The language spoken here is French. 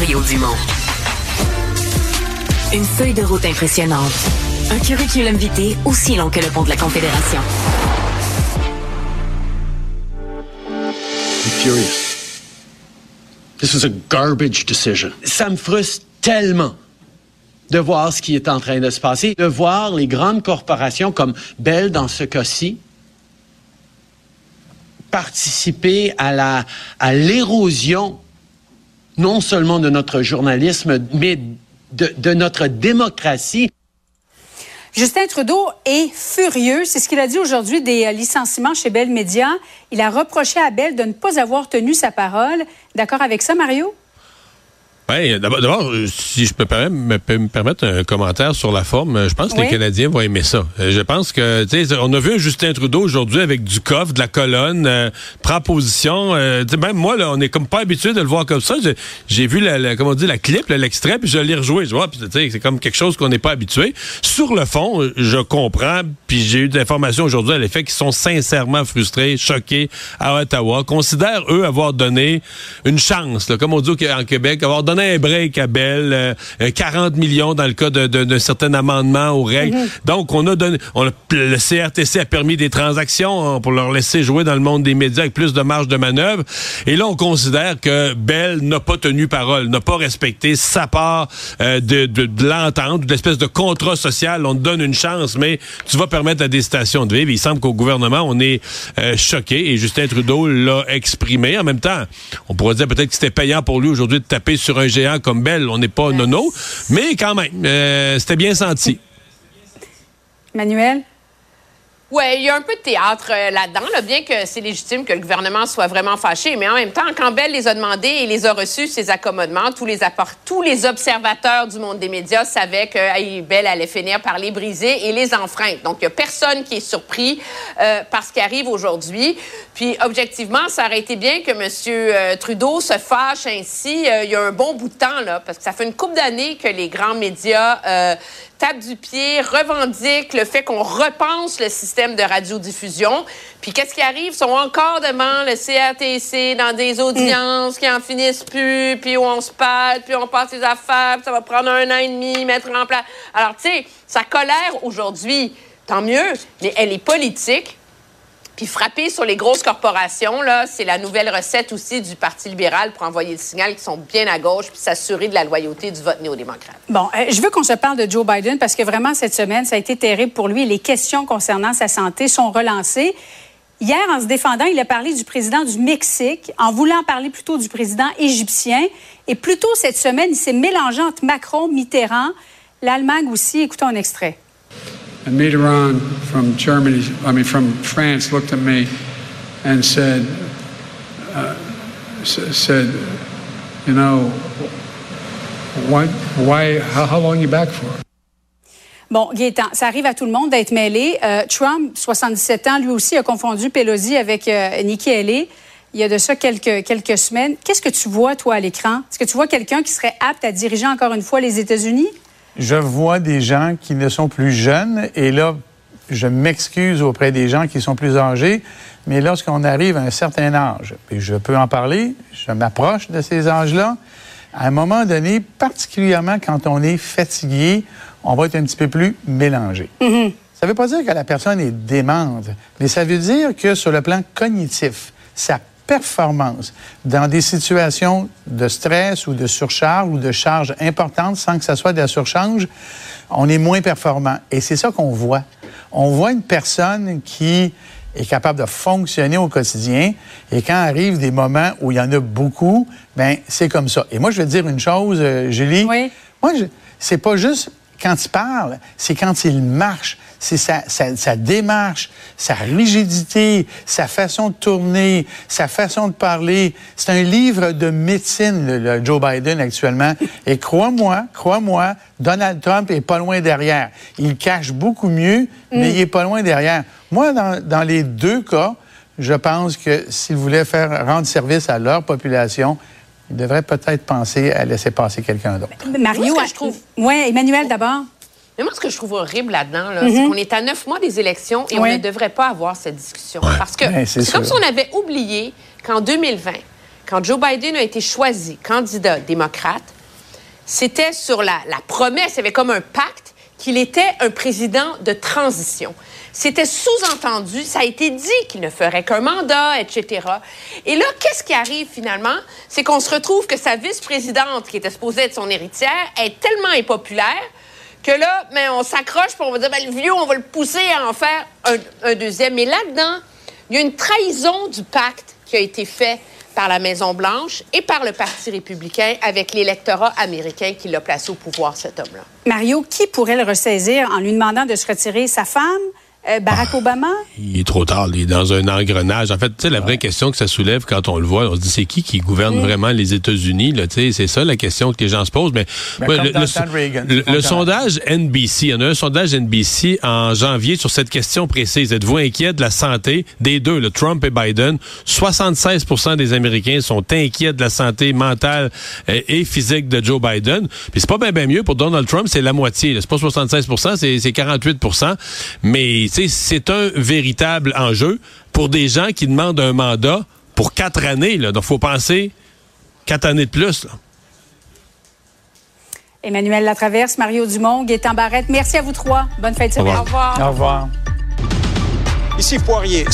Mario Dumont. Une feuille de route impressionnante. Un curriculum vitae aussi long que le pont de la Confédération. I'm furious. This was a garbage decision. Ça me frustre tellement de voir ce qui est en train de se passer, de voir les grandes corporations comme Bell dans ce cas-ci participer à la à l'érosion non seulement de notre journalisme, mais de, notre démocratie. Justin Trudeau est furieux. C'est ce qu'il a dit aujourd'hui des euh, licenciements chez Bell Media. Il a reproché à Bell de ne pas avoir tenu sa parole. D'accord avec ça, Mario? Oui, d'abord, euh, si je peux me, permettre un commentaire sur la forme, euh, je pense que les Canadiens vont aimer ça. Euh, je pense que, tu sais, on a vu un Justin Trudeau aujourd'hui avec du coffre, de la colonne, euh, prend position. même moi, là, on est comme pas habitué de le voir comme ça. J'ai vu, la, comment on dit, la clip, l'extrait, puis je l'ai rejoué. Je vois, puis c'est comme quelque chose qu'on n'est pas habitué. Sur le fond, je comprends, puis j'ai eu des informations aujourd'hui à l'effet qu'ils sont sincèrement frustrés, choqués à Ottawa, considèrent, eux, avoir donné une chance, comme on dit en Québec, avoir donné un break à Bell, 40 millions dans le cas d'un de, de, certain amendement aux règles. Mhm. Donc, on a donné, on le CRTC a permis des transactions hein, pour leur laisser jouer dans le monde des médias avec plus de marge de manœuvre. Et là, on considère que Bell n'a pas tenu parole, n'a pas respecté sa part euh, de, de, de l'entente, de l'espèce de contrat social. On te donne une chance, mais tu vas permettre à des stations de vivre. Il semble qu'au gouvernement, on est euh, choqué et Justin Trudeau l'a exprimé. En même temps, on pourrait dire peut-être que c'était payant pour lui aujourd'hui de taper sur un géant comme Bell. On n'est pas nono, mais quand même, euh, c'était bien senti. Manuel? Oui, il y a un peu de théâtre euh, là-dedans, bien que c'est légitime que le gouvernement soit vraiment fâché. Mais en même temps, quand Bell les a demandés et les a reçus, ces accommodements, tous les, tous les observateurs du monde des médias savaient que Bell allait finir par les briser et les enfreindre. Donc, il n'y a personne qui est surpris euh, par ce qui arrive aujourd'hui. Puis, objectivement, ça aurait été bien que M. Euh, Trudeau se fâche ainsi il y a un bon bout de temps, là, parce que ça fait une couple d'années que les grands médias tape du pied, revendique le fait qu'on repense le système de radiodiffusion. Puis qu'est-ce qui arrive? Ils sont encore devant le CRTC dans des audiences qui en finissent plus, puis où on se parle, puis on passe les affaires, puis ça va prendre un an et demi, mettre en place. Alors, tu sais, sa colère aujourd'hui, tant mieux, mais elle est politique. Puis frapper sur les grosses corporations, là, c'est la nouvelle recette aussi du Parti libéral pour envoyer le signal qu'ils sont bien à gauche puis s'assurer de la loyauté du vote néo-démocrate. Bon, euh, je veux qu'on se parle de Joe Biden parce que vraiment cette semaine, ça a été terrible pour lui. Les questions concernant sa santé sont relancées. Hier, en se défendant, il a parlé du président du Mexique, en voulant parler plutôt du président égyptien. Et plus tôt cette semaine, il s'est mélangé entre Macron, Mitterrand, l'Allemagne aussi. Écoutons un extrait. And Mitterrand from Germany, I mean, from France, looked at me and said, uh, said, you know, what, why, how, how long are you back for? Bon, Gaétan, ça arrive à tout le monde d'être mêlé. Euh, Trump, 77 ans, lui aussi a confondu Pelosi avec euh, Nikki Haley. Il y a de ça quelques semaines. Qu'est-ce que tu vois, toi, à l'écran? Est-ce que tu vois quelqu'un qui serait apte à diriger encore une fois les États-Unis? Je vois des gens qui ne sont plus jeunes et là, je m'excuse auprès des gens qui sont plus âgés, mais lorsqu'on arrive à un certain âge, et je peux en parler, je m'approche de ces âges-là, à un moment donné, particulièrement quand on est fatigué, on va être un petit peu plus mélangé. Mm-hmm. Ça ne veut pas dire que la personne est démente, mais ça veut dire que sur le plan cognitif, ça performance dans des situations de stress ou de surcharge ou de charge importante sans que ça soit de la surcharge, on est moins performant. Et c'est ça qu'on voit. On voit une personne qui est capable de fonctionner au quotidien. Et quand arrivent des moments où il y en a beaucoup, ben c'est comme ça. Et moi, je vais te dire une chose, euh, Julie. Oui. Moi, c'est pas juste quand il parle, c'est quand il marche c'est sa, démarche, sa rigidité, sa façon de tourner, sa façon de parler. C'est un livre de médecine, le, Joe Biden actuellement. Et crois-moi, crois-moi, Donald Trump est pas loin derrière. Il cache beaucoup mieux, mais mm. il est pas loin derrière. Moi, dans, dans les deux cas, je pense que s'ils voulaient faire rendre service à leur population, ils devraient peut-être penser à laisser passer quelqu'un d'autre. Mario, je trouve. Oui, Emmanuel d'abord. Mais moi, ce que je trouve horrible là-dedans, c'est mhm. qu'on est à neuf mois des élections et on ne devrait pas avoir cette discussion. Parce que c'est comme si on avait oublié qu'en 2020, quand Joe Biden a été choisi candidat démocrate, c'était sur la, la promesse, il y avait comme un pacte qu'il était un président de transition. C'était sous-entendu, ça a été dit qu'il ne ferait qu'un mandat, etc. Et là, qu'est-ce qui arrive finalement? C'est qu'on se retrouve que sa vice-présidente, qui était supposée être son héritière, est tellement impopulaire que là, mais on s'accroche pour on va dire, ben, le vieux, on va le pousser à en faire un, un deuxième. Mais là-dedans, il y a une trahison du pacte qui a été fait par la Maison-Blanche et par le Parti républicain avec l'électorat américain qui l'a placé au pouvoir, cet homme-là. Mario, qui pourrait le ressaisir en lui demandant de se retirer sa femme? Euh, Barack ah, Obama? Il est trop tard, il est dans un engrenage. En fait, tu sais, la vraie question que ça soulève quand on le voit, on se dit c'est qui qui gouverne vraiment les États-Unis, là, tu sais, c'est ça la question que les gens se posent. Mais, ben, le, sondage NBC, il y en a un sondage NBC en janvier sur cette question précise. Êtes-vous inquiet de la santé des deux, le Trump et Biden? 76% des Américains sont inquiets de la santé mentale euh, et physique de Joe Biden. Puis c'est pas bien mieux pour Donald Trump, c'est la moitié. C'est pas 76% c'est 48 Mais c'est un véritable enjeu pour des gens qui demandent un mandat pour quatre années. Là. Donc, il faut penser quatre années de plus. Emmanuel Latraverse, Mario Dumont, Gaétan Barrette, merci à vous trois. Bonne fête de semaine. Au revoir. Au revoir. Ici Poirier,